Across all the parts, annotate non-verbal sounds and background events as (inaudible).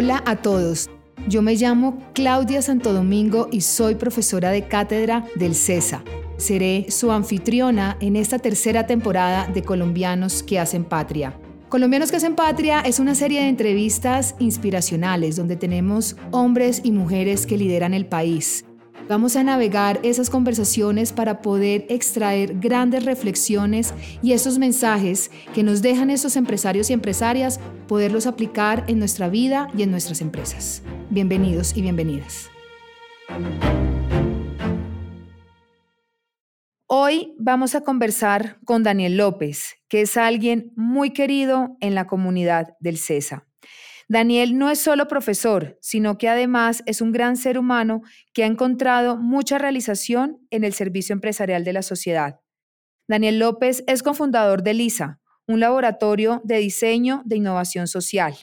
Hola a todos. Yo me llamo Claudia Santo Domingo y soy profesora de cátedra del CESA. Seré su anfitriona en esta tercera temporada de Colombianos que hacen patria. Colombianos que hacen patria es una serie de entrevistas inspiracionales donde tenemos hombres y mujeres que lideran el país. Vamos a navegar esas conversaciones para poder extraer grandes reflexiones y esos mensajes que nos dejan esos empresarios y empresarias, poderlos aplicar en nuestra vida y en nuestras empresas. Bienvenidos y bienvenidas. Hoy vamos a conversar con Daniel López, que es alguien muy querido en la comunidad del CESA. Daniel no es solo profesor, sino que además es un gran ser humano que ha encontrado mucha realización en el servicio empresarial de la sociedad. Daniel López es cofundador de LISA, un laboratorio de diseño de innovación social.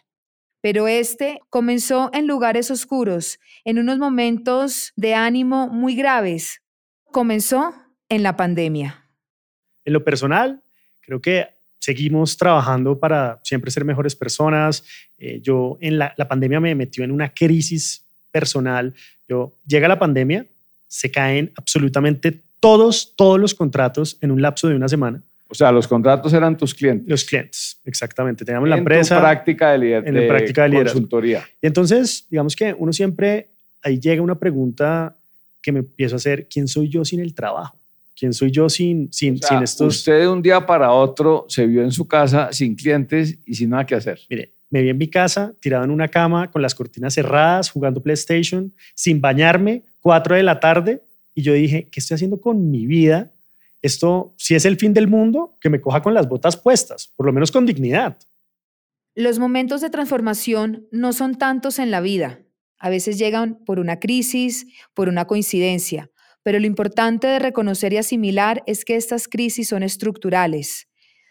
Pero este comenzó en lugares oscuros, en unos momentos de ánimo muy graves. Comenzó en la pandemia. En lo personal, creo que seguimos trabajando para siempre ser mejores personas. Eh, yo en la, pandemia me metió en una crisis personal. Yo llega la pandemia, se caen absolutamente todos, todos los contratos en un lapso de una semana. O sea, los contratos eran tus clientes. Los clientes, exactamente. Teníamos la empresa. En práctica de, liderazgo. en la práctica de consultoría. Y entonces, digamos que uno siempre, ahí llega una pregunta que me empiezo a hacer, ¿quién soy yo sin el trabajo? ¿Quién soy yo sin, sin, sin estos? Usted de un día para otro se vio en su casa sin clientes y sin nada que hacer. Mire, me vi en mi casa, tirado en una cama, con las cortinas cerradas, jugando PlayStation, sin bañarme, cuatro de la tarde, y yo dije, ¿qué estoy haciendo con mi vida? Esto, si es el fin del mundo, que me coja con las botas puestas, por lo menos con dignidad. Los momentos de transformación no son tantos en la vida. A veces llegan por una crisis, por una coincidencia, pero lo importante de reconocer y asimilar es que estas crisis son estructurales,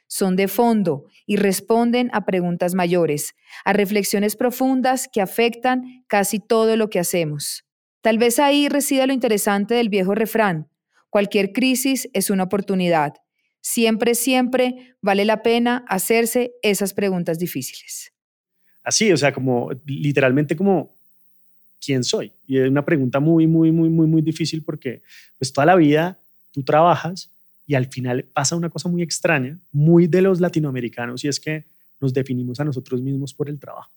son de fondo y responden a preguntas mayores, a reflexiones profundas que afectan casi todo lo que hacemos. Tal vez ahí resida lo interesante del viejo refrán, cualquier crisis es una oportunidad. Siempre, siempre vale la pena hacerse esas preguntas difíciles. Así, o sea, como literalmente como quién soy. Y es una pregunta muy, muy, muy, muy, muy difícil porque pues toda la vida tú trabajas y al final pasa una cosa muy extraña, muy de los latinoamericanos, y es que nos definimos a nosotros mismos por el trabajo.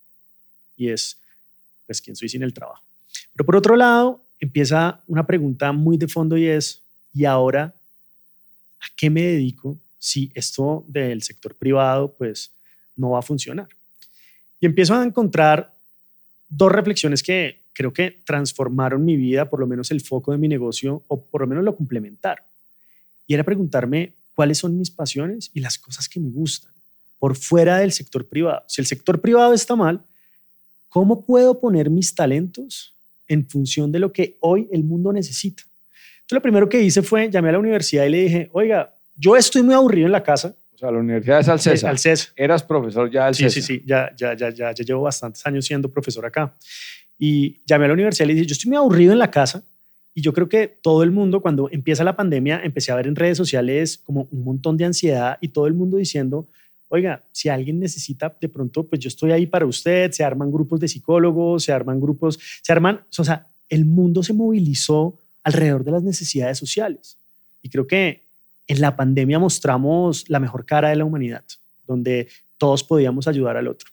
Y es, pues, ¿quién soy sin el trabajo? Pero por otro lado, empieza una pregunta muy de fondo y es, ¿y ahora a qué me dedico si esto del sector privado, pues, no va a funcionar? Y empiezo a encontrar dos reflexiones que creo que transformaron mi vida, por lo menos el foco de mi negocio, o por lo menos lo complementaron. Y era preguntarme cuáles son mis pasiones y las cosas que me gustan por fuera del sector privado. Si el sector privado está mal, ¿cómo puedo poner mis talentos en función de lo que hoy el mundo necesita? Entonces, lo primero que hice fue llamé a la universidad y le dije, oiga, yo estoy muy aburrido en la casa. O sea, la universidad es al CESA. Al CESA. Eras profesor ya al sí, Sí, sí, ya, ya, ya, ya, ya llevo bastantes años siendo profesor acá. Y llamé a la universidad y le dije, yo estoy muy aburrido en la casa. Y yo creo que todo el mundo, cuando empieza la pandemia, empecé a ver en redes sociales como un montón de ansiedad y todo el mundo diciendo, oiga, si alguien necesita, de pronto, pues yo estoy ahí para usted, se arman grupos de psicólogos, se arman grupos, se arman, o sea, el mundo se movilizó alrededor de las necesidades sociales. Y creo que en la pandemia mostramos la mejor cara de la humanidad, donde todos podíamos ayudar al otro.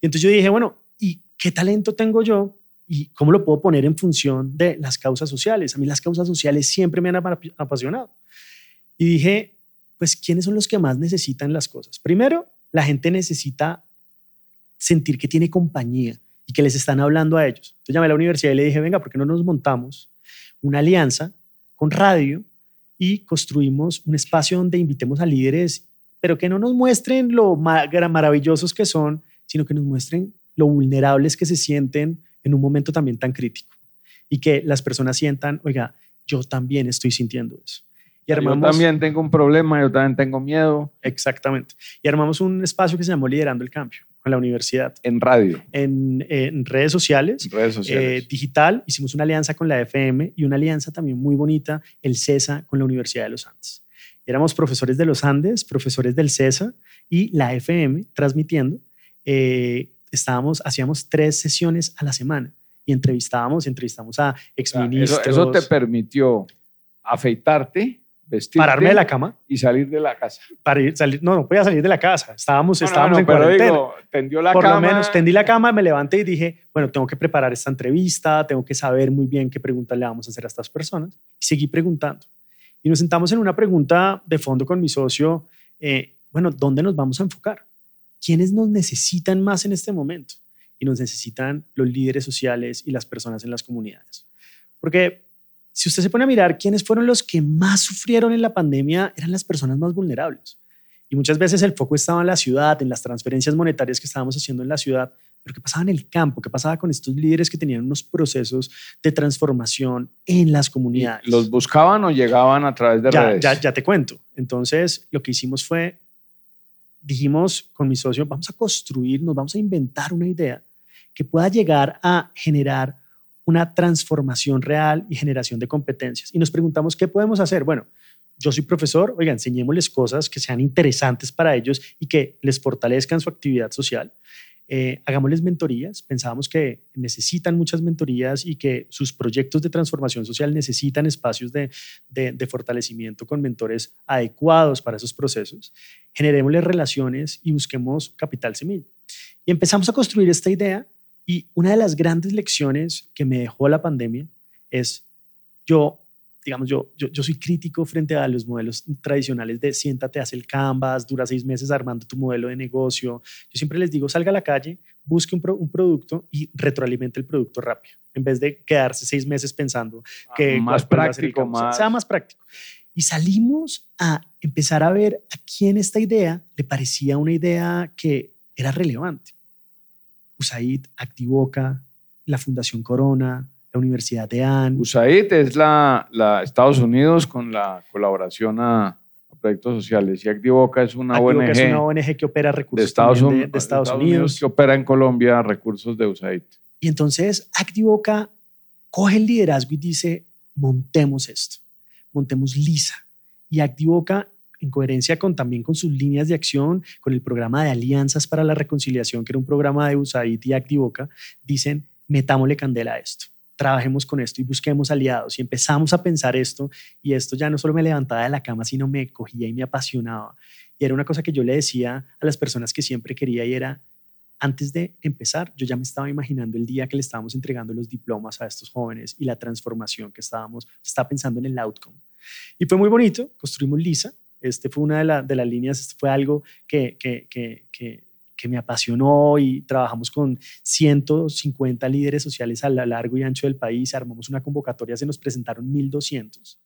Y entonces yo dije, bueno, ¿y qué talento tengo yo y cómo lo puedo poner en función de las causas sociales. A mí las causas sociales siempre me han apasionado. Y dije, pues, ¿quiénes son los que más necesitan las cosas? Primero, la gente necesita sentir que tiene compañía y que les están hablando a ellos. Entonces llamé a la universidad y le dije, venga, ¿por qué no nos montamos una alianza con radio y construimos un espacio donde invitemos a líderes, pero que no nos muestren lo maravillosos que son, sino que nos muestren lo vulnerables que se sienten en un momento también tan crítico y que las personas sientan, oiga, yo también estoy sintiendo eso. Y armamos, yo también tengo un problema, yo también tengo miedo. Exactamente. Y armamos un espacio que se llamó Liderando el Cambio con la universidad. En radio. En, redes sociales. redes sociales. Eh, digital. Hicimos una alianza con la FM y una alianza también muy bonita, el CESA, con la Universidad de los Andes. Éramos profesores de los Andes, profesores del CESA y la FM transmitiendo. Eh, estábamos, hacíamos tres sesiones a la semana y entrevistábamos, entrevistamos a exministros. Eso, eso te permitió afeitarte, vestirte. Pararme de la cama. Y salir de la casa. Para ir, salir, no, no podía salir de la casa. Estábamos, Bueno, estábamos bueno, en pero cuarentena. digo, tendió la Por cama. lo menos tendí la cama, me levanté y dije, bueno, tengo que preparar esta entrevista, tengo que saber muy bien qué preguntas le vamos a hacer a estas personas. Y seguí preguntando. Y nos sentamos en una pregunta de fondo con mi socio, eh, bueno, ¿dónde nos vamos a enfocar? ¿Quiénes nos necesitan más en este momento? Y nos necesitan los líderes sociales y las personas en las comunidades. Porque si usted se pone a mirar quiénes fueron los que más sufrieron en la pandemia, eran las personas más vulnerables. Y muchas veces el foco estaba en la ciudad, en las transferencias monetarias que estábamos haciendo en la ciudad, pero ¿qué pasaba en el campo? ¿Qué pasaba con estos líderes que tenían unos procesos de transformación en las comunidades? ¿Los buscaban o llegaban a través de ya, redes? ya, ya te cuento. Entonces, lo que hicimos fue, dijimos con mi socio, vamos a construir, nos vamos a inventar una idea que pueda llegar a generar una transformación real y generación de competencias. Y nos preguntamos, ¿qué podemos hacer? Bueno, yo soy profesor, oiga, enseñémosles cosas que sean interesantes para ellos y que les fortalezcan su actividad social. Eh, hagámosles mentorías. Pensábamos que necesitan muchas mentorías y que sus proyectos de transformación social necesitan espacios de, de, de fortalecimiento con mentores adecuados para esos procesos. Generémosles relaciones y busquemos capital semilla. Y empezamos a construir esta idea y una de las grandes lecciones que me dejó la pandemia es yo digamos, yo, yo, yo, soy crítico frente a los modelos tradicionales de siéntate, haz el canvas, dura seis meses armando tu modelo de negocio. Yo siempre les digo, salga a la calle, busque un, pro, un producto y retroalimente el producto rápido, en vez de quedarse seis meses pensando que Ah, más práctico, más... sea más práctico. Y salimos a empezar a ver a quién esta idea le parecía una idea que era relevante. USAID, Activoca, la Fundación Corona, la Universidad de AN. USAID es la, la, Estados Unidos con la colaboración a, a proyectos sociales y Activoca es una Activoca ONG. es una ONG que opera recursos de Estados, de, de Estados, Estados Unidos. Unidos. que opera en Colombia recursos de USAID. Y entonces Activoca coge el liderazgo y dice, montemos esto, montemos LISA. Y Activoca en coherencia con también con sus líneas de acción, con el programa de alianzas para la reconciliación, que era un programa de USAID y Activoca, dicen, metámosle candela a esto trabajemos con esto y busquemos aliados. Y empezamos a pensar esto y esto ya no solo me levantaba de la cama, sino me cogía y me apasionaba. Y era una cosa que yo le decía a las personas que siempre quería y era, antes de empezar, yo ya me estaba imaginando el día que le estábamos entregando los diplomas a estos jóvenes y la transformación que estábamos, estaba pensando en el outcome. Y fue muy bonito, construimos LISA. Este fue una de, la, de las líneas, este fue algo que, que, que, que que me apasionó y trabajamos con 150 líderes sociales a lo largo y ancho del país, armamos una convocatoria, se nos presentaron 1200.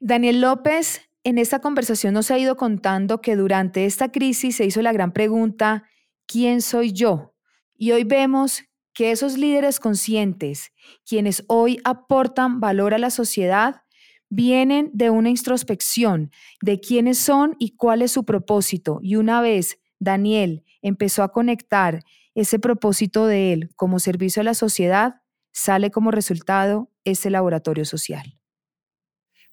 Daniel López, en esta conversación nos ha ido contando que durante esta crisis se hizo la gran pregunta, ¿quién soy yo? Y hoy vemos que esos líderes conscientes, quienes hoy aportan valor a la sociedad, vienen de una introspección de quiénes son y cuál es su propósito. Y una vez Daniel empezó a conectar ese propósito de él como servicio a la sociedad, sale como resultado ese laboratorio social.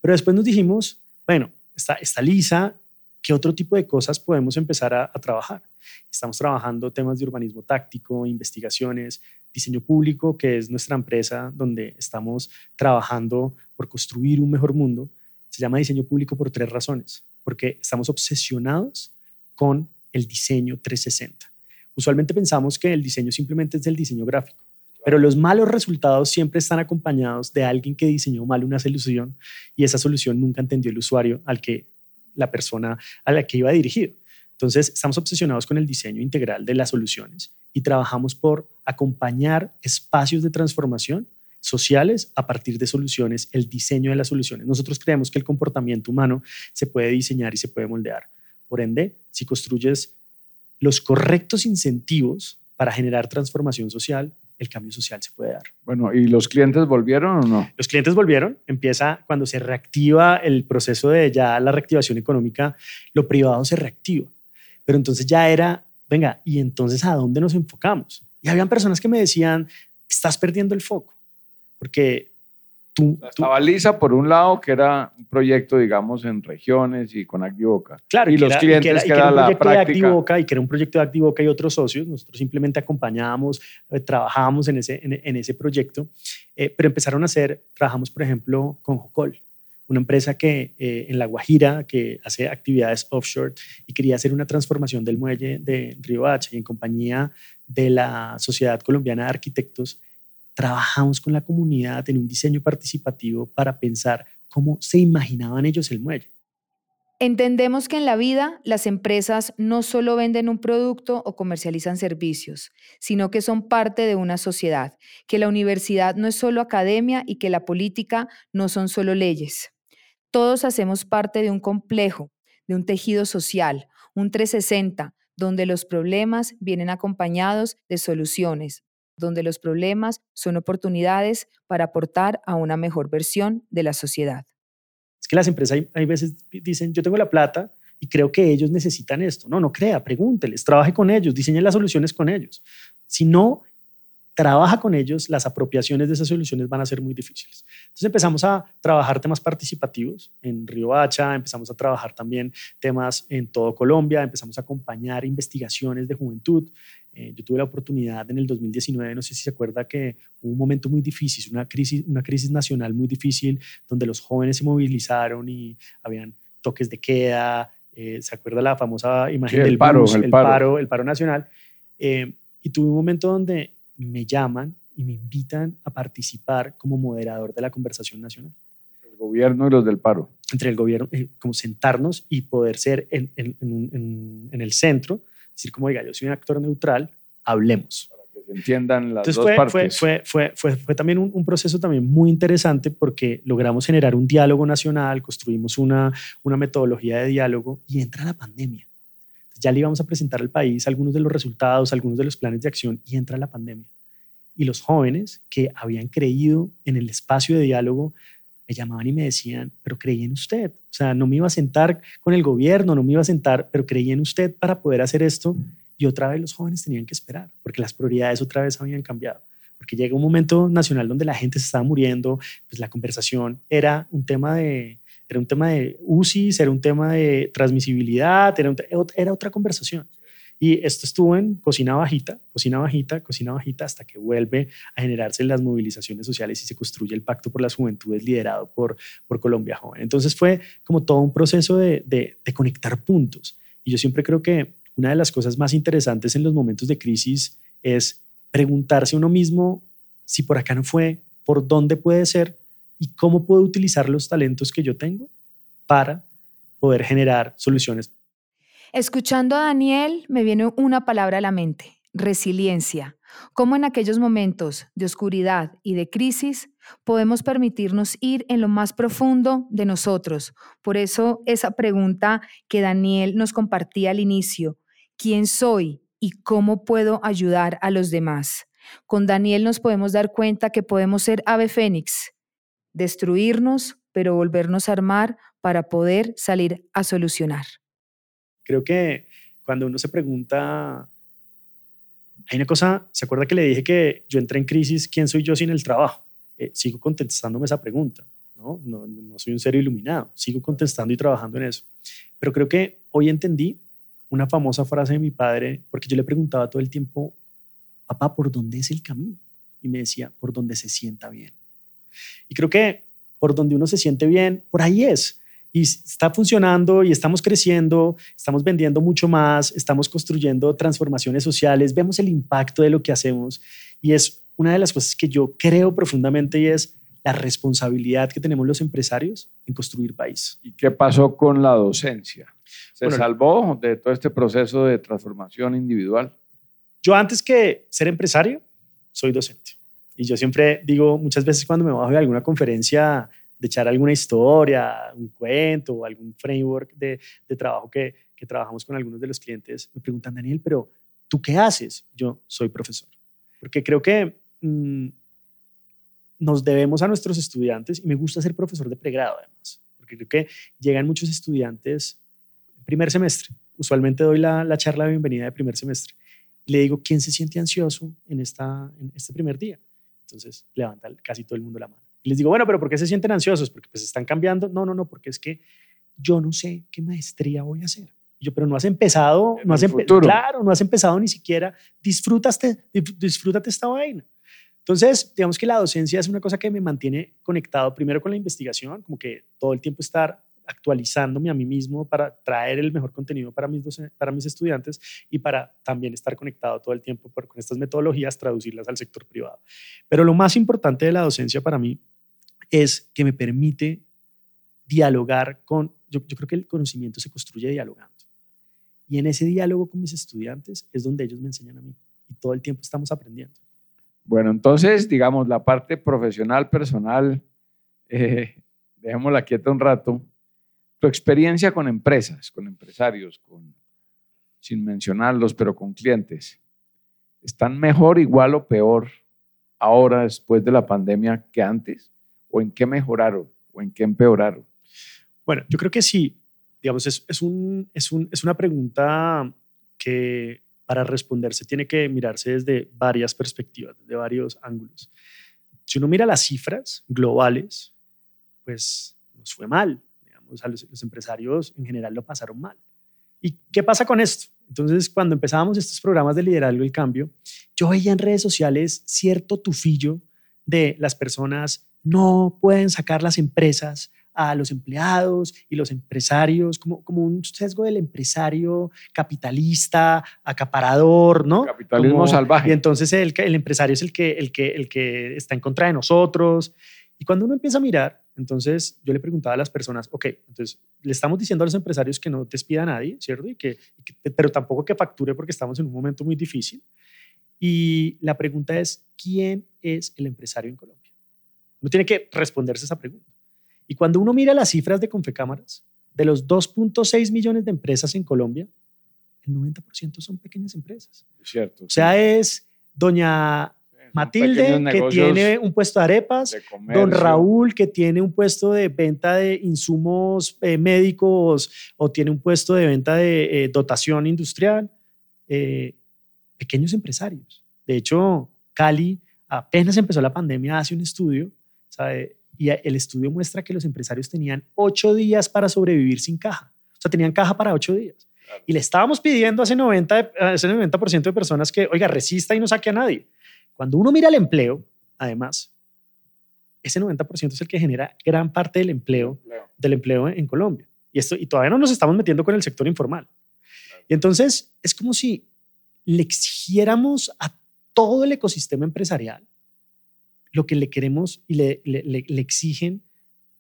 Pero después nos dijimos, bueno, está, está lisa, ¿qué otro tipo de cosas podemos empezar a, a, trabajar? Estamos trabajando temas de urbanismo táctico, investigaciones, diseño público, que es nuestra empresa donde estamos trabajando por construir un mejor mundo. Se llama diseño público por tres razones, porque estamos obsesionados con el diseño 360. Usualmente pensamos que el diseño simplemente es el diseño gráfico, pero los malos resultados siempre están acompañados de alguien que diseñó mal una solución y esa solución nunca entendió el usuario al que la persona a la que iba dirigido. Entonces, estamos obsesionados con el diseño integral de las soluciones y trabajamos por acompañar espacios de transformación sociales a partir de soluciones, el diseño de las soluciones. Nosotros creemos que el comportamiento humano se puede diseñar y se puede moldear. Por ende, si construyes los correctos incentivos para generar transformación social, el cambio social se puede dar. Bueno, ¿y los clientes volvieron o no? Los clientes volvieron. Empieza cuando se reactiva el proceso de ya la reactivación económica, lo privado se reactiva. Pero entonces ya era, venga, ¿y entonces a dónde nos enfocamos? Y habían personas que me decían, estás perdiendo el foco, porque tú... Estaba Lisa por un lado, que era un proyecto, digamos, en regiones y con Activoca. Claro, y, los clientes, que era, la práctica. y que era un proyecto de Activoca y otros socios. Nosotros simplemente acompañábamos, eh, trabajábamos en ese, en, ese proyecto. Eh, pero empezaron a hacer, trabajamos, por ejemplo, con Jocol una empresa que eh, en La Guajira que hace actividades offshore y quería hacer una transformación del muelle de Río Hacha y en compañía de la Sociedad Colombiana de Arquitectos trabajamos con la comunidad en un diseño participativo para pensar cómo se imaginaban ellos el muelle. Entendemos que en la vida las empresas no solo venden un producto o comercializan servicios, sino que son parte de una sociedad, que la universidad no es solo academia y que la política no son solo leyes. Todos hacemos parte de un complejo, de un tejido social, un 360, donde los problemas vienen acompañados de soluciones, donde los problemas son oportunidades para aportar a una mejor versión de la sociedad. Es que las empresas hay, veces dicen, yo tengo la plata y creo que ellos necesitan esto. No, no crea, pregúnteles, trabaje con ellos, diseñe las soluciones con ellos. Si no, trabaja con ellos, las apropiaciones de esas soluciones van a ser muy difíciles. Entonces empezamos a trabajar temas participativos en Río Hacha, empezamos a trabajar también temas en todo Colombia, empezamos a acompañar investigaciones de juventud. Eh, yo tuve la oportunidad en el 2019, no sé si se acuerda que hubo un momento muy difícil, una crisis, una crisis nacional muy difícil, donde los jóvenes se movilizaron y habían toques de queda, eh, ¿se acuerda la famosa imagen del paro, el, paro. el paro nacional? Eh, y tuve un momento donde me llaman y me invitan a participar como moderador de la conversación nacional. El gobierno y los del paro. Entre el gobierno, eh, como sentarnos y poder ser en, en, en, el centro, decir como, diga, yo soy un actor neutral, hablemos. Para que se entiendan las dos fue, partes. Fue, fue, fue, fue también un, un, proceso también muy interesante porque logramos generar un diálogo nacional, construimos una, una metodología de diálogo y entra la pandemia ya le íbamos a presentar al país algunos de los resultados, algunos de los planes de acción y entra la pandemia. Y los jóvenes que habían creído en el espacio de diálogo me llamaban y me decían, pero creí en usted. O sea, no me iba a sentar con el gobierno, no me iba a sentar, pero creí en usted para poder hacer esto. Y otra vez los jóvenes tenían que esperar, porque las prioridades otra vez habían cambiado. Porque llega un momento nacional donde la gente se estaba muriendo, pues la conversación era un tema de, era un tema de UCI, era un tema de transmisibilidad, era, era otra conversación. Y esto estuvo en cocina bajita, cocina bajita, cocina bajita, hasta que vuelve a generarse las movilizaciones sociales y se construye el Pacto por las Juventudes liderado por, por Colombia Joven. Entonces fue como todo un proceso de, de, de conectar puntos. Y yo siempre creo que una de las cosas más interesantes en los momentos de crisis es preguntarse uno mismo si por acá no fue, por dónde puede ser y cómo puedo utilizar los talentos que yo tengo para poder generar soluciones. Escuchando a Daniel, me viene una palabra a la mente, resiliencia. Cómo en aquellos momentos de oscuridad y de crisis podemos permitirnos ir en lo más profundo de nosotros. Por eso esa pregunta que Daniel nos compartía al inicio, ¿quién soy y cómo puedo ayudar a los demás? Con Daniel nos podemos dar cuenta que podemos ser ave fénix, destruirnos, pero volvernos a armar para poder salir a solucionar. Creo que cuando uno se pregunta, hay una cosa, ¿se acuerda que le dije que yo entré en crisis, ¿quién soy yo sin el trabajo? Eh, sigo contestándome esa pregunta, ¿no? ¿no? No soy un ser iluminado, sigo contestando y trabajando en eso. Pero creo que hoy entendí una famosa frase de mi padre, porque yo le preguntaba todo el tiempo, papá, ¿por dónde es el camino? Y me decía, por donde se sienta bien. Y creo que por donde uno se siente bien, por ahí es. Y está funcionando y estamos creciendo, estamos vendiendo mucho más, estamos construyendo transformaciones sociales, vemos el impacto de lo que hacemos. Y es una de las cosas que yo creo profundamente y es la responsabilidad que tenemos los empresarios en construir país. ¿Y qué pasó con la docencia? ¿Se salvó de todo este proceso de transformación individual? Yo antes que ser empresario, soy docente. Y yo siempre digo, muchas veces cuando me bajo de alguna conferencia, de echar alguna historia, un cuento o algún framework de, de trabajo que, que trabajamos con algunos de los clientes, me preguntan, Daniel, pero ¿tú qué haces? Yo soy profesor. Porque creo que mm, nos debemos a nuestros estudiantes y me gusta ser profesor de pregrado además, porque creo que llegan muchos estudiantes en primer semestre. Usualmente doy la, la charla de bienvenida de primer semestre le digo, ¿quién se siente ansioso en, esta, en este primer día? Entonces levanta casi todo el mundo la mano. Y les digo, bueno, pero ¿por qué se sienten ansiosos? Porque pues están cambiando. No, no, no, porque es que yo no sé qué maestría voy a hacer. yo, pero no has empezado, no has empezado, claro, no has empezado ni siquiera, disfrútate, disfrútate esta vaina. Entonces, digamos que la docencia es una cosa que me mantiene conectado primero con la investigación, como que todo el tiempo estar actualizándome a mí mismo para traer el mejor contenido para mis, para mis estudiantes y para también estar conectado todo el tiempo con estas metodologías, traducirlas al sector privado. Pero lo más importante de la docencia para mí es que me permite dialogar con, yo, yo creo que el conocimiento se construye dialogando. Y en ese diálogo con mis estudiantes es donde ellos me enseñan a mí. Y todo el tiempo estamos aprendiendo. Bueno, entonces, digamos, la parte profesional, personal, eh, dejémosla quieta un rato tu experiencia con empresas, con empresarios, con, sin mencionarlos, pero con clientes, ¿están mejor, igual o peor ahora después de la pandemia que antes? ¿O en qué mejoraron? ¿O en qué empeoraron? Bueno, yo creo que sí. Digamos, es, es, un, es, un, es una pregunta que para responderse tiene que mirarse desde varias perspectivas, desde varios ángulos. Si uno mira las cifras globales, pues nos fue mal o sea, los, empresarios en general lo pasaron mal. ¿Y qué pasa con esto? Entonces, cuando empezábamos estos programas de liderazgo y cambio, yo veía en redes sociales cierto tufillo de las personas no pueden sacar las empresas a los empleados y los empresarios, como, como un sesgo del empresario capitalista, acaparador, ¿no? Capitalismo salvaje. Y entonces el, el empresario es el que, el, que, el que está en contra de nosotros. Y cuando uno empieza a mirar, entonces yo le preguntaba a las personas, ok, entonces le estamos diciendo a los empresarios que no despida a nadie, ¿cierto? Y que, pero tampoco que facture porque estamos en un momento muy difícil. Y la pregunta es, ¿quién es el empresario en Colombia? Uno tiene que responderse esa pregunta. Y cuando uno mira las cifras de Confecámaras, de los 2.6 millones de empresas en Colombia, el 90% son pequeñas empresas. cierto. O sea, es doña Matilde, que tiene un puesto de arepas, don Raúl, que tiene un puesto de venta de insumos eh, médicos o tiene un puesto de venta de eh, dotación industrial, eh, pequeños empresarios. De hecho, Cali apenas empezó la pandemia, hace un estudio, y el estudio muestra que los empresarios tenían ocho días para sobrevivir sin caja. O sea, tenían caja para ocho días. Y le estábamos pidiendo a ese 90%, a ese 90 de personas que, oiga, resista y no saque a nadie. Cuando uno mira el empleo, además, ese 90% es el que genera gran parte del empleo, del empleo en Colombia. Y, esto, y todavía no nos estamos metiendo con el sector informal. Y entonces es como si le exigiéramos a todo el ecosistema empresarial lo que le queremos y le, le exigen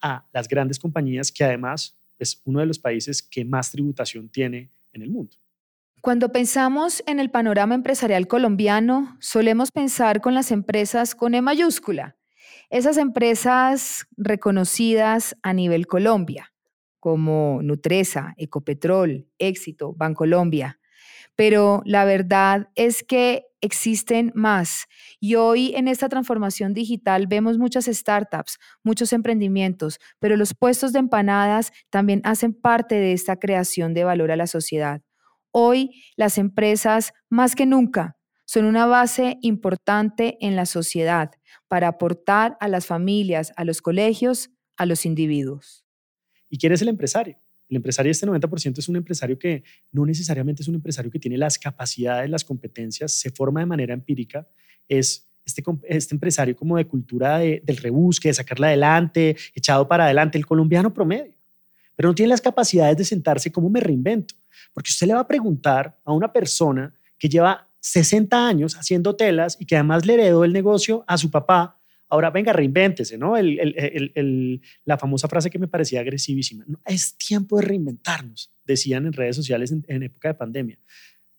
a las grandes compañías que además es uno de los países que más tributación tiene en el mundo. Cuando pensamos en el panorama empresarial colombiano, solemos pensar con las empresas con E mayúscula, esas empresas reconocidas a nivel Colombia, como Nutresa, Ecopetrol, Éxito, Bancolombia. Pero la verdad es que existen más. Y hoy en esta transformación digital vemos muchas startups, muchos emprendimientos, pero los puestos de empanadas también hacen parte de esta creación de valor a la sociedad. Hoy las empresas, más que nunca, son una base importante en la sociedad para aportar a las familias, a los colegios, a los individuos. ¿Y quién es el empresario? El empresario, este 90% es un empresario que no necesariamente es un empresario que tiene las capacidades, las competencias, se forma de manera empírica, es este, este empresario como de cultura del rebusque, de sacarla adelante, echado para adelante, el colombiano promedio, pero no tiene las capacidades de sentarse como me reinvento. Porque usted le va a preguntar a una persona que lleva 60 años haciendo telas y que además le heredó el negocio a su papá. Ahora, venga, reinvéntese, ¿no? la famosa frase que me parecía agresivísima. es tiempo de reinventarnos, decían en redes sociales en, época de pandemia.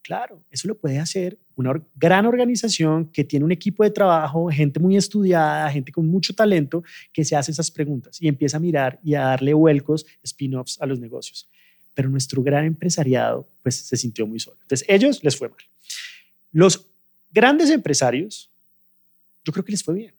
Claro, eso lo puede hacer una gran organización que tiene un equipo de trabajo, gente muy estudiada, gente con mucho talento, que se hace esas preguntas y empieza a mirar y a darle vuelcos, spin-offs a los negocios pero nuestro gran empresariado pues se sintió muy solo. Entonces, ellos les fue mal. Los grandes empresarios, yo creo que les fue bien.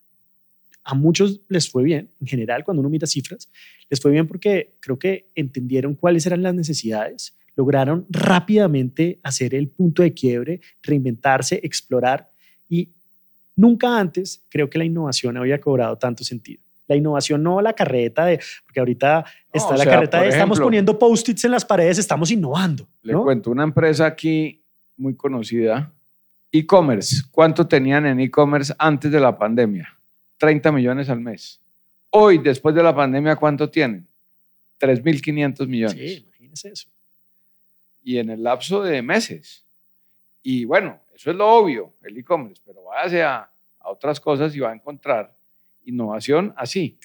A muchos les fue bien, en general, cuando uno mira cifras, les fue bien porque creo que entendieron cuáles eran las necesidades, lograron rápidamente hacer el punto de quiebre, reinventarse, explorar y nunca antes creo que la innovación había cobrado tanto sentido. La innovación no la carreta de, porque ahorita está la carreta de estamos poniendo post-its en las paredes, estamos innovando. Le cuento una empresa aquí muy conocida, e-commerce. ¿Cuánto tenían en e-commerce antes de la pandemia? 30 millones al mes. Hoy, después de la pandemia, ¿cuánto tienen? 3.500 millones. Sí, imagínese eso. Y en el lapso de meses. Y bueno, eso es lo obvio, el e-commerce, pero váyase a, a otras cosas y va a encontrar innovación así.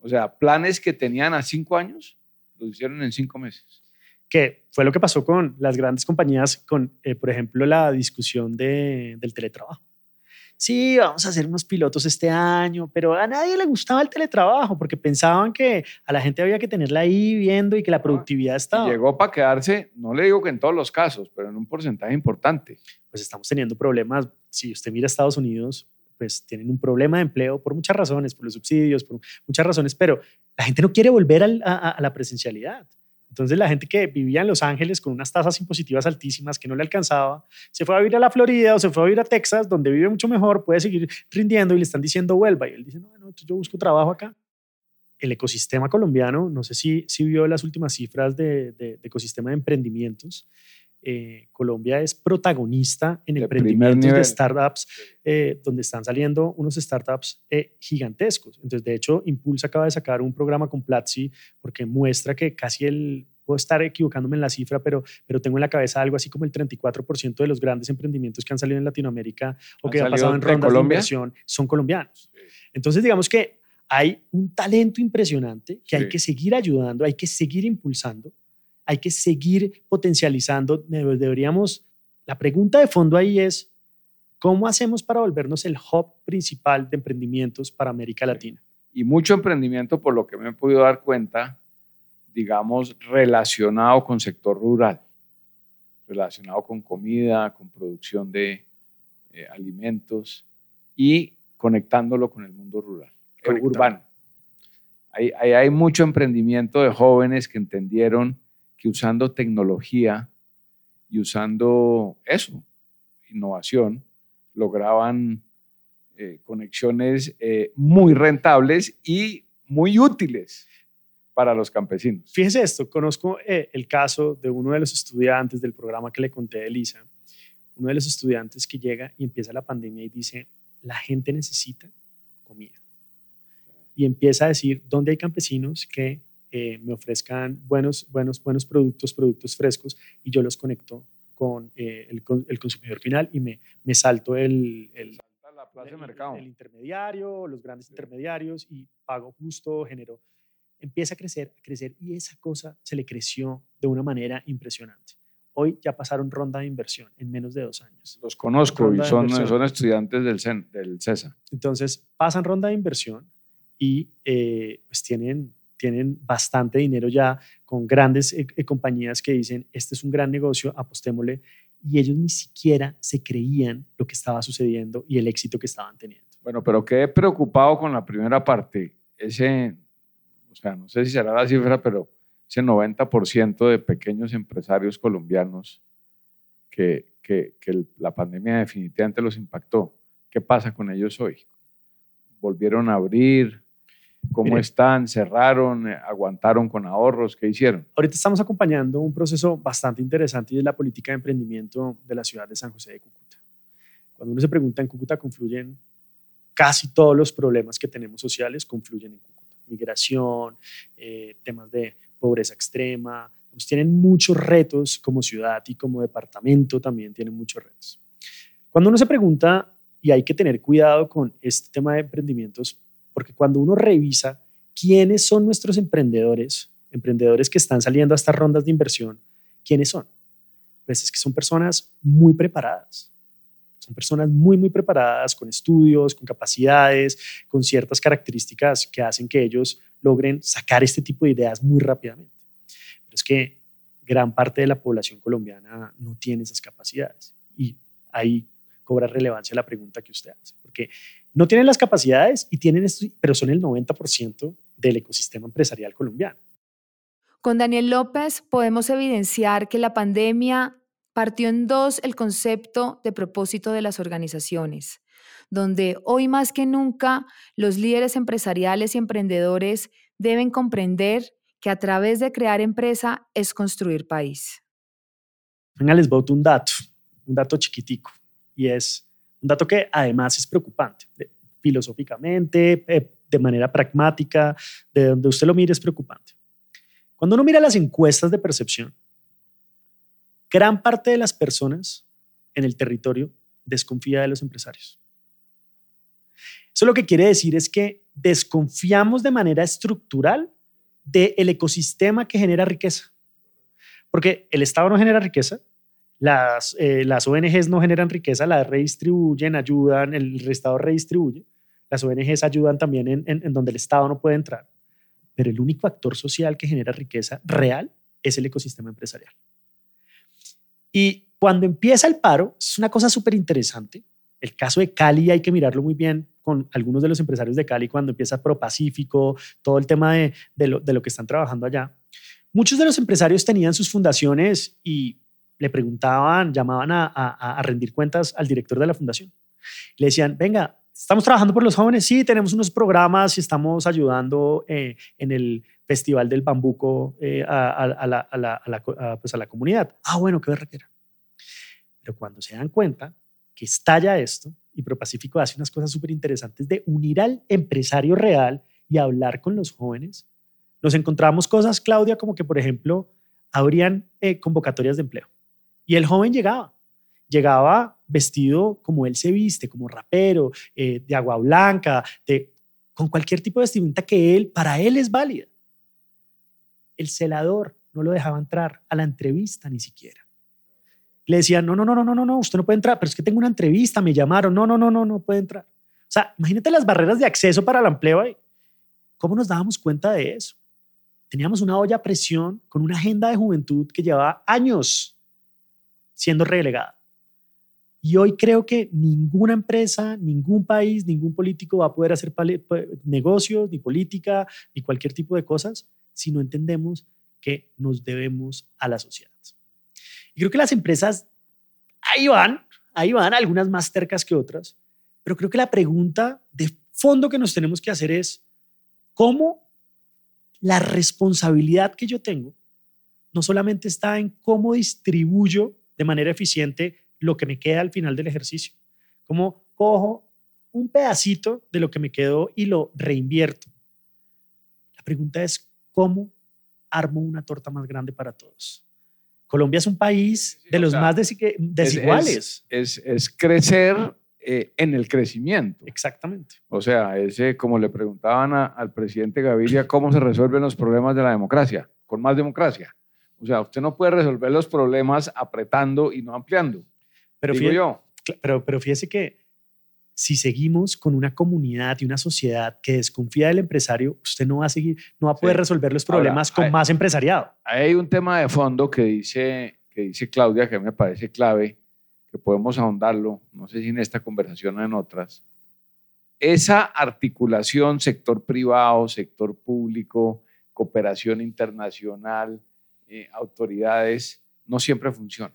O sea, planes que tenían a cinco años, los hicieron en cinco meses. Que fue lo que pasó con las grandes compañías, con, eh, por ejemplo, la discusión de, del teletrabajo sí, vamos a hacer unos pilotos este año, pero a nadie le gustaba el teletrabajo porque pensaban que a la gente había que tenerla ahí viendo y que la productividad estaba. llegó para quedarse, no le digo que en todos los casos, pero en un porcentaje importante. Pues estamos teniendo problemas. Si usted mira Estados Unidos, pues tienen un problema de empleo por muchas razones, por los subsidios, por muchas razones, pero la gente no quiere volver a la presencialidad. Entonces la gente que vivía en Los Ángeles con unas tasas impositivas altísimas que no le alcanzaba, se fue a vivir a la Florida o se fue a vivir a Texas, donde vive mucho mejor, puede seguir rindiendo y le están diciendo vuelva. Y él dice, no, no, yo busco trabajo acá. El ecosistema colombiano, no sé si, si vio las últimas cifras de, de, ecosistema de emprendimientos. Eh, Colombia es protagonista en emprendimientos de startups, eh, donde están saliendo unos startups eh, gigantescos. Entonces, de hecho, Impulsa acaba de sacar un programa con Platzi porque muestra que casi el, puedo estar equivocándome en la cifra, pero, pero tengo en la cabeza algo así como el 34% de los grandes emprendimientos que han salido en Latinoamérica o que han pasado en rondas de inversión son colombianos. Entonces, digamos que hay un talento impresionante que hay que seguir ayudando, hay que seguir impulsando hay que seguir potencializando. Deberíamos, la pregunta de fondo ahí es, ¿cómo hacemos para volvernos el hub principal de emprendimientos para América Latina? Y mucho emprendimiento, por lo que me he podido dar cuenta, digamos, relacionado con sector rural, relacionado con comida, con producción de eh, alimentos y conectándolo con el mundo rural, eh, urbano. Hay, hay, mucho emprendimiento de jóvenes que entendieron que usando tecnología y usando eso, innovación, lograban eh, conexiones eh, muy rentables y muy útiles para los campesinos. Fíjese esto, conozco eh, el caso de uno de los estudiantes del programa que le conté de Elisa, uno de los estudiantes que llega y empieza la pandemia y dice, la gente necesita comida. Y empieza a decir, ¿dónde hay campesinos que eh, me ofrezcan buenos, buenos, buenos productos, productos frescos y yo los conecto con eh, el, el, consumidor final y me, me salto el, el, el intermediario, los grandes intermediarios y pago justo, genero. Empieza a crecer, a crecer y esa cosa se le creció de una manera impresionante. Hoy ya pasaron ronda de inversión en menos de dos años. Los conozco y son, son estudiantes del, del CESA. Entonces, pasan ronda de inversión y eh, pues tienen tienen bastante dinero ya con grandes eh, compañías que dicen, este es un gran negocio, apostémosle, y ellos ni siquiera se creían lo que estaba sucediendo y el éxito que estaban teniendo. Bueno, pero quedé preocupado con la primera parte. Ese, o sea, no sé si será la cifra, pero ese 90% de pequeños empresarios colombianos que, que, que la pandemia definitivamente los impactó. ¿Qué pasa con ellos hoy? ¿Volvieron a abrir? ¿Cómo están? ¿Cerraron? Eh, ¿Aguantaron con ahorros? ¿Qué hicieron? Ahorita estamos acompañando un proceso bastante interesante y es la política de emprendimiento de la ciudad de San José de Cúcuta. Cuando uno se pregunta en Cúcuta, confluyen casi todos los problemas que tenemos sociales, confluyen en Cúcuta. Migración, eh, temas de pobreza extrema, pues tienen muchos retos como ciudad y como departamento también tienen muchos retos. Cuando uno se pregunta, y hay que tener cuidado con este tema de emprendimientos, porque cuando uno revisa quiénes son nuestros emprendedores, emprendedores que están saliendo a estas rondas de inversión, ¿quiénes son? Pues es que son personas muy preparadas. Son personas muy, muy preparadas, con estudios, con capacidades, con ciertas características que hacen que ellos logren sacar este tipo de ideas muy rápidamente. Pero es que gran parte de la población colombiana no tiene esas capacidades. Y ahí cobra relevancia la pregunta que usted hace, porque no tienen las capacidades y tienen esto, pero son el 90% del ecosistema empresarial colombiano. Con Daniel López podemos evidenciar que la pandemia partió en dos el concepto de propósito de las organizaciones. donde hoy más que nunca los líderes empresariales y emprendedores deben comprender que a través de crear empresa es construir país. Venga, les voto un dato, un dato chiquitico, y es un dato que además es preocupante, filosóficamente, eh, de manera pragmática, de donde usted lo mire es preocupante. Cuando uno mira las encuestas de percepción, gran parte de las personas en el territorio desconfía de los empresarios. Eso lo que quiere decir es que desconfiamos de manera estructural del ecosistema que genera riqueza. Porque el Estado no genera riqueza, las, eh, las ONGs no generan riqueza, las redistribuyen, ayudan, el Estado redistribuye, las ONGs ayudan también en, en donde el Estado no puede entrar, pero el único actor social que genera riqueza real es el ecosistema empresarial. Y cuando empieza el paro, es una cosa súper interesante. El caso de Cali hay que mirarlo muy bien con algunos de los empresarios de Cali cuando empieza Propacífico, todo el tema de, de, lo, de lo que están trabajando allá. Muchos de los empresarios tenían sus fundaciones y le preguntaban, llamaban a, rendir cuentas al director de la fundación. Le decían, venga, estamos trabajando por los jóvenes, sí, tenemos unos programas y estamos ayudando eh, en el Festival del Bambuco a, la, la, a, la, comunidad. Ah, bueno, qué berraquera. Pero cuando se dan cuenta que estalla esto, y ProPacífico hace unas cosas súper interesantes de unir al empresario real y hablar con los jóvenes, nos encontramos cosas, Claudia, como que, por ejemplo, habrían eh, convocatorias de empleo. Y el joven llegaba, llegaba vestido como él se viste, como rapero, eh, de agua blanca, de, con cualquier tipo de vestimenta que él, para él es válida. El celador no lo dejaba entrar a la entrevista ni siquiera le decían, no, no, no, no, no, no, usted no puede entrar, pero es que tengo una entrevista, me llamaron, no, no, no, no, no puede entrar. O sea, imagínate las barreras de acceso para el empleo ahí. ¿Cómo nos dábamos cuenta de eso? Teníamos una olla a presión con una agenda de juventud que llevaba años siendo relegada. Y hoy creo que ninguna empresa, ningún país, ningún político va a poder hacer negocios, ni política, ni cualquier tipo de cosas si no entendemos que nos debemos a la sociedad. Y creo que las empresas ahí van, ahí van, algunas más cercas que otras, pero creo que la pregunta de fondo que nos tenemos que hacer es, ¿cómo la responsabilidad que yo tengo no solamente está en cómo distribuyo de manera eficiente lo que me queda al final del ejercicio? ¿Cómo cojo un pedacito de lo que me quedó y lo reinvierto? La pregunta es, ¿cómo armo una torta más grande para todos? Colombia es un país de los más desiguales. Es, es, crecer eh, en el crecimiento. Exactamente. O sea, ese, como le preguntaban al presidente Gaviria, ¿cómo se resuelven los problemas de la democracia? Con más democracia. O sea, usted no puede resolver los problemas apretando y no ampliando. Pero, digo yo. Pero, pero fíjese que si seguimos con una comunidad y una sociedad que desconfía del empresario, usted no va a seguir, no va a poder resolver los problemas con más empresariado. Hay un tema de fondo que dice, que dice Claudia que me parece clave, que podemos ahondarlo, no sé si en esta conversación o en otras. Esa articulación sector privado, sector público, cooperación internacional, eh, autoridades, no siempre funciona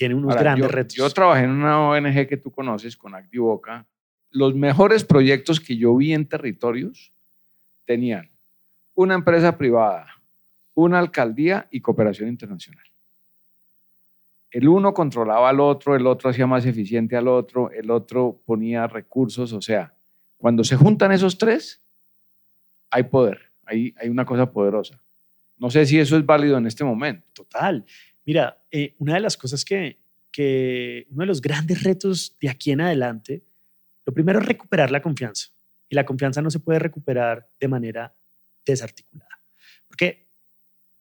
tiene unos grandes retos. Yo trabajé en una ONG que tú conoces, con Activoca. Los mejores proyectos que yo vi en territorios tenían una empresa privada, una alcaldía y cooperación internacional. El uno controlaba al otro, el otro hacía más eficiente al otro, el otro ponía recursos, o sea, cuando se juntan esos tres, hay poder, hay, hay una cosa poderosa. No sé si eso es válido en este momento. Total. Mira, eh, una de las cosas que, que, uno de los grandes retos de aquí en adelante, lo primero es recuperar la confianza. Y la confianza no se puede recuperar de manera desarticulada. Porque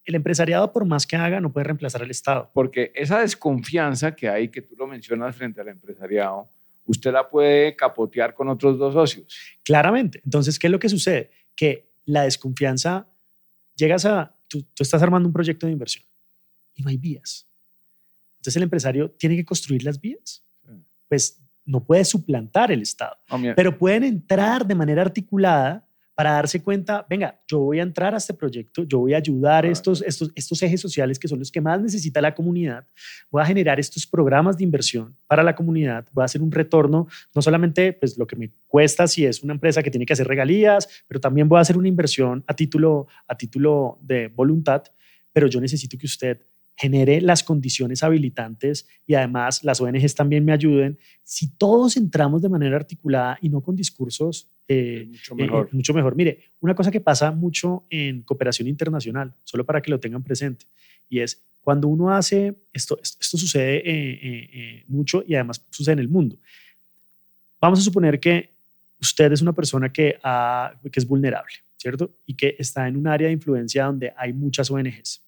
el empresariado, por más que haga, no puede reemplazar al Estado. Porque esa desconfianza que hay, que tú lo mencionas frente al empresariado, usted la puede capotear con otros dos socios. Claramente. Entonces, ¿qué es lo que sucede? Que la desconfianza, llegas a, tú estás armando un proyecto de inversión y no hay vías. Entonces el empresario tiene que construir las vías. Pues no puede suplantar el Estado, pero pueden entrar de manera articulada para darse cuenta, venga, yo voy a entrar a este proyecto, yo voy a ayudar a estos, estos, estos ejes sociales que son los que más necesita la comunidad, voy a generar estos programas de inversión para la comunidad, voy a hacer un retorno, no solamente pues lo que me cuesta si es una empresa que tiene que hacer regalías, pero también voy a hacer una inversión a título, a título de voluntad, pero yo necesito que usted genere las condiciones habilitantes y además las ONGs también me ayuden. Si todos entramos de manera articulada y no con discursos, eh, mucho, mejor. Eh, mucho mejor. Mire, una cosa que pasa mucho en cooperación internacional, solo para que lo tengan presente, y es cuando uno hace, esto, esto sucede eh, mucho y además sucede en el mundo. Vamos a suponer que usted es una persona que, que es vulnerable, ¿cierto? Y que está en un área de influencia donde hay muchas ONGs.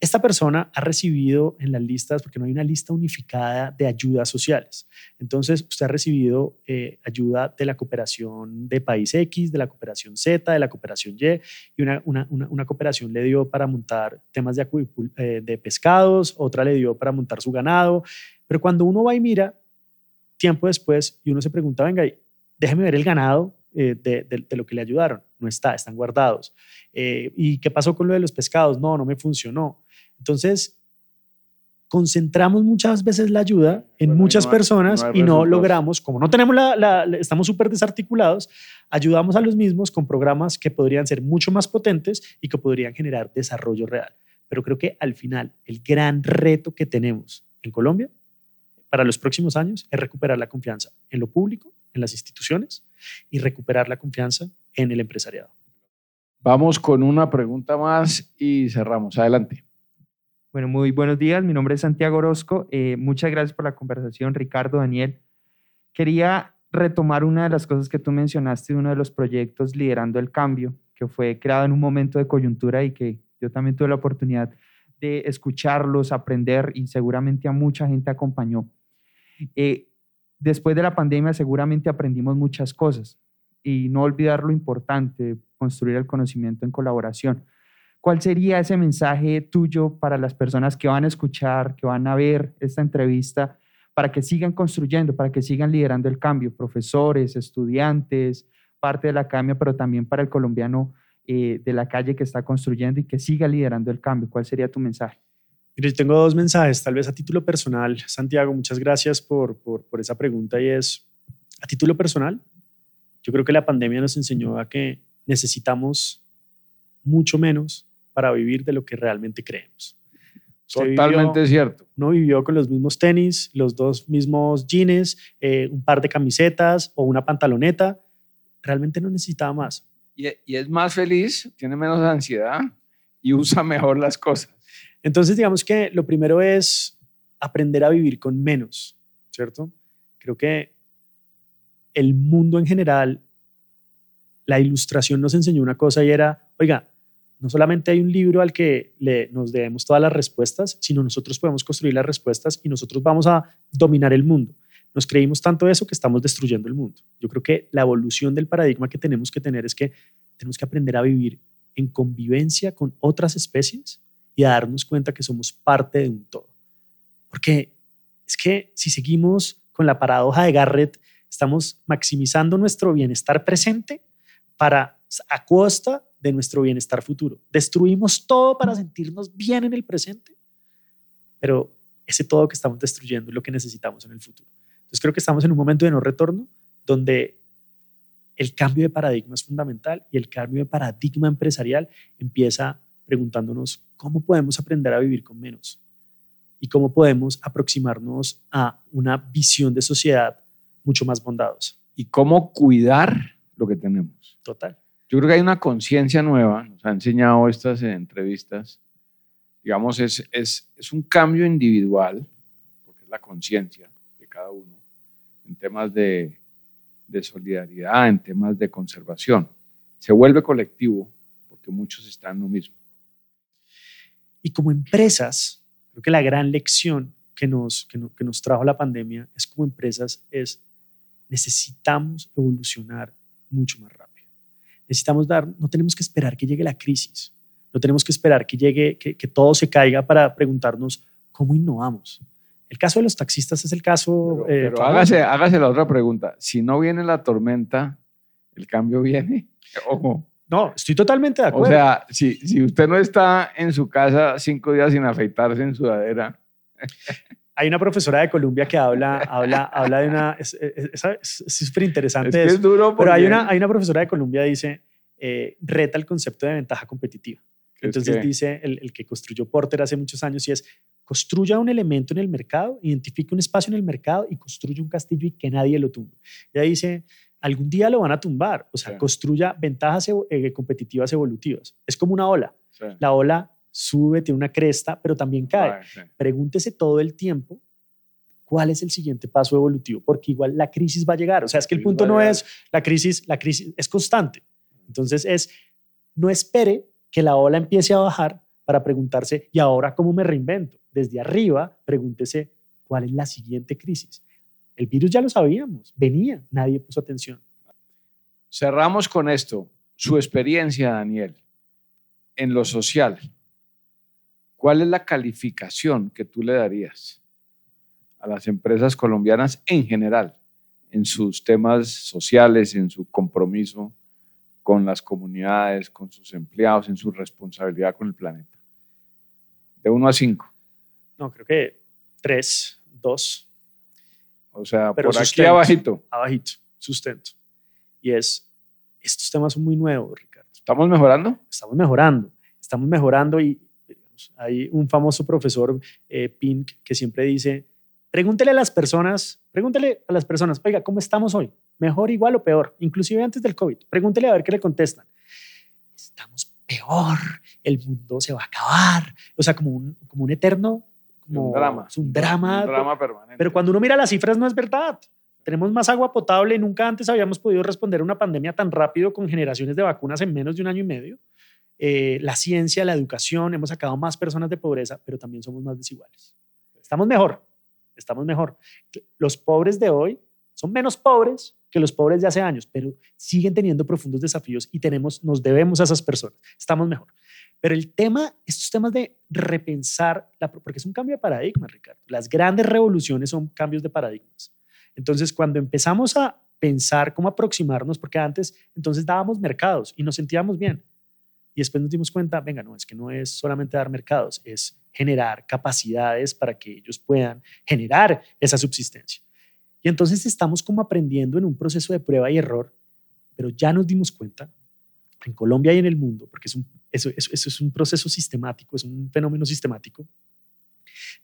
Esta persona ha recibido en las listas, porque no hay una lista unificada de ayudas sociales. Entonces, usted ha recibido eh, ayuda de la cooperación de país X, de la cooperación Z, de la cooperación Y, y una, cooperación le dio para montar temas de, eh, pescados, otra le dio para montar su ganado. Pero cuando uno va y mira, tiempo después, y uno se pregunta, venga, déjeme ver el ganado eh, de, de, lo que le ayudaron. No está, están guardados. ¿Y qué pasó con lo de los pescados? No, no me funcionó. Entonces, concentramos muchas veces la ayuda en muchas personas y no logramos, como no tenemos la, estamos súper desarticulados, ayudamos a los mismos con programas que podrían ser mucho más potentes y que podrían generar desarrollo real. Pero creo que al final el gran reto que tenemos en Colombia para los próximos años es recuperar la confianza en lo público, en las instituciones y recuperar la confianza en el empresariado. Vamos con una pregunta más y cerramos. Adelante. Bueno, muy buenos días. Mi nombre es Santiago Orozco. Eh, muchas gracias por la conversación, Ricardo, Daniel. Quería retomar una de las cosas que tú mencionaste de uno de los proyectos Liderando el Cambio, que fue creado en un momento de coyuntura y que yo también tuve la oportunidad de escucharlos, aprender y seguramente a mucha gente acompañó. Eh, después de la pandemia seguramente aprendimos muchas cosas y no olvidar lo importante, construir el conocimiento en colaboración. ¿Cuál sería ese mensaje tuyo para las personas que van a escuchar, que van a ver esta entrevista, para que sigan construyendo, para que sigan liderando el cambio? Profesores, estudiantes, parte de la academia, pero también para el colombiano eh, de la calle que está construyendo y que siga liderando el cambio. ¿Cuál sería tu mensaje? Yo tengo dos mensajes, tal vez a título personal. Santiago, muchas gracias por, por, por esa pregunta y es, a título personal, yo creo que la pandemia nos enseñó a que necesitamos mucho menos para vivir de lo que realmente creemos. Totalmente cierto. No vivió con los mismos tenis, los dos mismos jeans, eh, un par de camisetas o una pantaloneta. Realmente no necesitaba más. Y, y es más feliz, tiene menos ansiedad y usa mejor las cosas. Entonces, digamos que lo primero es aprender a vivir con menos, ¿cierto? Creo que el mundo en general, la ilustración nos enseñó una cosa y era, oiga, no solamente hay un libro al que le, nos debemos todas las respuestas, sino nosotros podemos construir las respuestas y nosotros vamos a dominar el mundo. Nos creímos tanto eso que estamos destruyendo el mundo. Yo creo que la evolución del paradigma que tenemos que tener es que tenemos que aprender a vivir en convivencia con otras especies y a darnos cuenta que somos parte de un todo. Porque es que si seguimos con la paradoja de Garrett, estamos maximizando nuestro bienestar presente para a costa de nuestro bienestar futuro. Destruimos todo para sentirnos bien en el presente, pero ese todo que estamos destruyendo es lo que necesitamos en el futuro. Entonces creo que estamos en un momento de no retorno donde el cambio de paradigma es fundamental y el cambio de paradigma empresarial empieza preguntándonos cómo podemos aprender a vivir con menos y cómo podemos aproximarnos a una visión de sociedad mucho más bondadosa. Y cómo cuidar lo que tenemos. Total. Yo creo que hay una conciencia nueva, nos ha enseñado estas entrevistas, digamos, es, es, es un cambio individual, porque es la conciencia de cada uno, en temas de, de solidaridad, en temas de conservación. Se vuelve colectivo porque muchos están en lo mismo. Y como empresas, creo que la gran lección que nos, que, que nos trajo la pandemia es como empresas es necesitamos evolucionar mucho más rápido necesitamos dar, no tenemos que esperar que llegue la crisis, no tenemos que esperar que llegue, que, todo se caiga para preguntarnos cómo innovamos. El caso de los taxistas es el caso... Pero, eh, hágase, hágase la otra pregunta. Si no viene la tormenta, el cambio viene. (laughs) Ojo. No, estoy totalmente de O acuerdo. sea, si, si usted no está en su casa cinco días sin afeitarse en sudadera, (laughs) Hay una profesora de Colombia que habla, habla, habla de una... Es súper interesante es que eso. es duro Pero hay porque- una, hay una profesora de Colombia dice, eh, reta el concepto de ventaja competitiva. que es Entonces que- dice el, el que construyó Porter hace muchos años y es, construya un elemento en el mercado, identifique un espacio en el mercado y construya un castillo y que nadie lo tumbe. Ella dice, algún día lo van a tumbar, o sea, Sí. construya ventajas eh, competitivas evolutivas. Es como una ola. Sí. La ola sube, tiene una cresta, pero también cae. Pregúntese todo el tiempo cuál es el siguiente paso evolutivo, porque igual la crisis va a llegar. O sea, es que el punto no es la crisis, la crisis es constante. Entonces es, no espere que la ola empiece a bajar para preguntarse, ¿y ahora cómo me reinvento? Desde arriba, pregúntese, ¿cuál es la siguiente crisis? El virus ya lo sabíamos, venía, nadie puso atención. Cerramos con esto. Su experiencia, Daniel, en lo social. ¿Cuál es la calificación que tú le darías a las empresas colombianas en general, en sus temas sociales, en su compromiso con las comunidades, con sus empleados, en su responsabilidad con el planeta? De 1 a 5. No, creo que tres, dos, O sea, Pero por aquí sustento. abajito. abajito, sustento. Y es, estos temas son muy nuevos, Ricardo. ¿Estamos mejorando? estamos mejorando, estamos mejorando y hay un famoso profesor, eh, Pink, que siempre dice, pregúntele a las personas, pregúntele a las personas, oiga, ¿cómo estamos hoy? ¿Mejor, igual o peor? Inclusive antes del COVID. Pregúntele a ver qué le contestan. Estamos peor, el mundo se va a acabar. O sea, como un, como un eterno, como un drama. es un drama. Un drama permanente. Pero cuando uno mira las cifras no es verdad. Tenemos más agua potable. Nunca antes habíamos podido responder a una pandemia tan rápido con generaciones de vacunas en menos de un año y medio. Eh, la ciencia, la educación, hemos sacado más personas de pobreza, pero también somos más desiguales. Estamos mejor, estamos mejor. Los pobres de hoy son menos pobres que los pobres de hace años, pero siguen teniendo profundos desafíos y tenemos, nos debemos a esas personas. Estamos mejor. Pero el tema, estos temas de repensar, la, porque es un cambio de paradigma, Ricardo. Las grandes revoluciones son cambios de paradigmas. Entonces, cuando empezamos a pensar cómo aproximarnos, porque antes entonces dábamos mercados y nos sentíamos bien. Y después nos dimos cuenta, venga, no, es que no es solamente dar mercados, es generar capacidades para que ellos puedan generar esa subsistencia. Y entonces estamos como aprendiendo en un proceso de prueba y error, pero ya nos dimos cuenta, en Colombia y en el mundo, porque es un, eso, eso, eso es un proceso sistemático, es un fenómeno sistemático,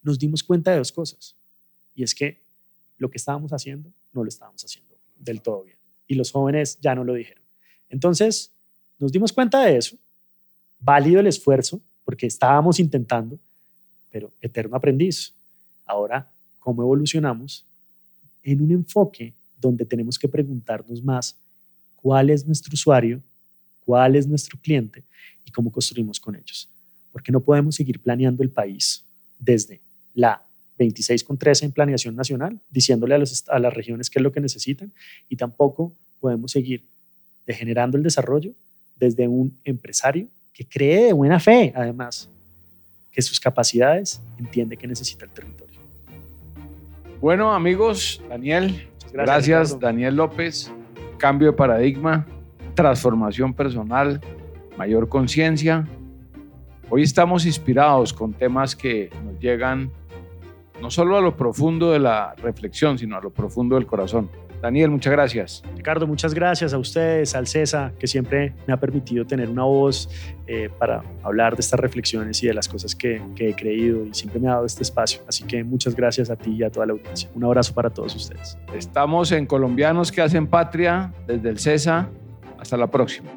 nos dimos cuenta de dos cosas. Y es que lo que estábamos haciendo no lo estábamos haciendo del todo bien. Y los jóvenes ya no lo dijeron. Entonces, nos dimos cuenta de eso, válido el esfuerzo, porque estábamos intentando, pero eterno aprendiz. Ahora, ¿cómo evolucionamos? En un enfoque donde tenemos que preguntarnos más cuál es nuestro usuario, cuál es nuestro cliente y cómo construimos con ellos. Porque no podemos seguir planeando el país desde la 26 con 13 en planeación nacional, diciéndole a, los, a las regiones qué es lo que necesitan, y tampoco podemos seguir degenerando el desarrollo desde un empresario que cree de buena fe, además, que sus capacidades entiende que necesita el territorio. Bueno, amigos, Daniel, gracias. Daniel López. Cambio de paradigma, transformación personal, mayor conciencia. Hoy estamos inspirados con temas que nos llegan no solo a lo profundo de la reflexión, sino a lo profundo del corazón. Daniel, muchas gracias. Ricardo, muchas gracias a ustedes, al CESA, que siempre me ha permitido tener una voz eh, para hablar de estas reflexiones y de las cosas que, que he creído y siempre me ha dado este espacio. Así que muchas gracias a ti y a toda la audiencia. Un abrazo para todos ustedes. Estamos en Colombianos que hacen patria desde el CESA. Hasta la próxima.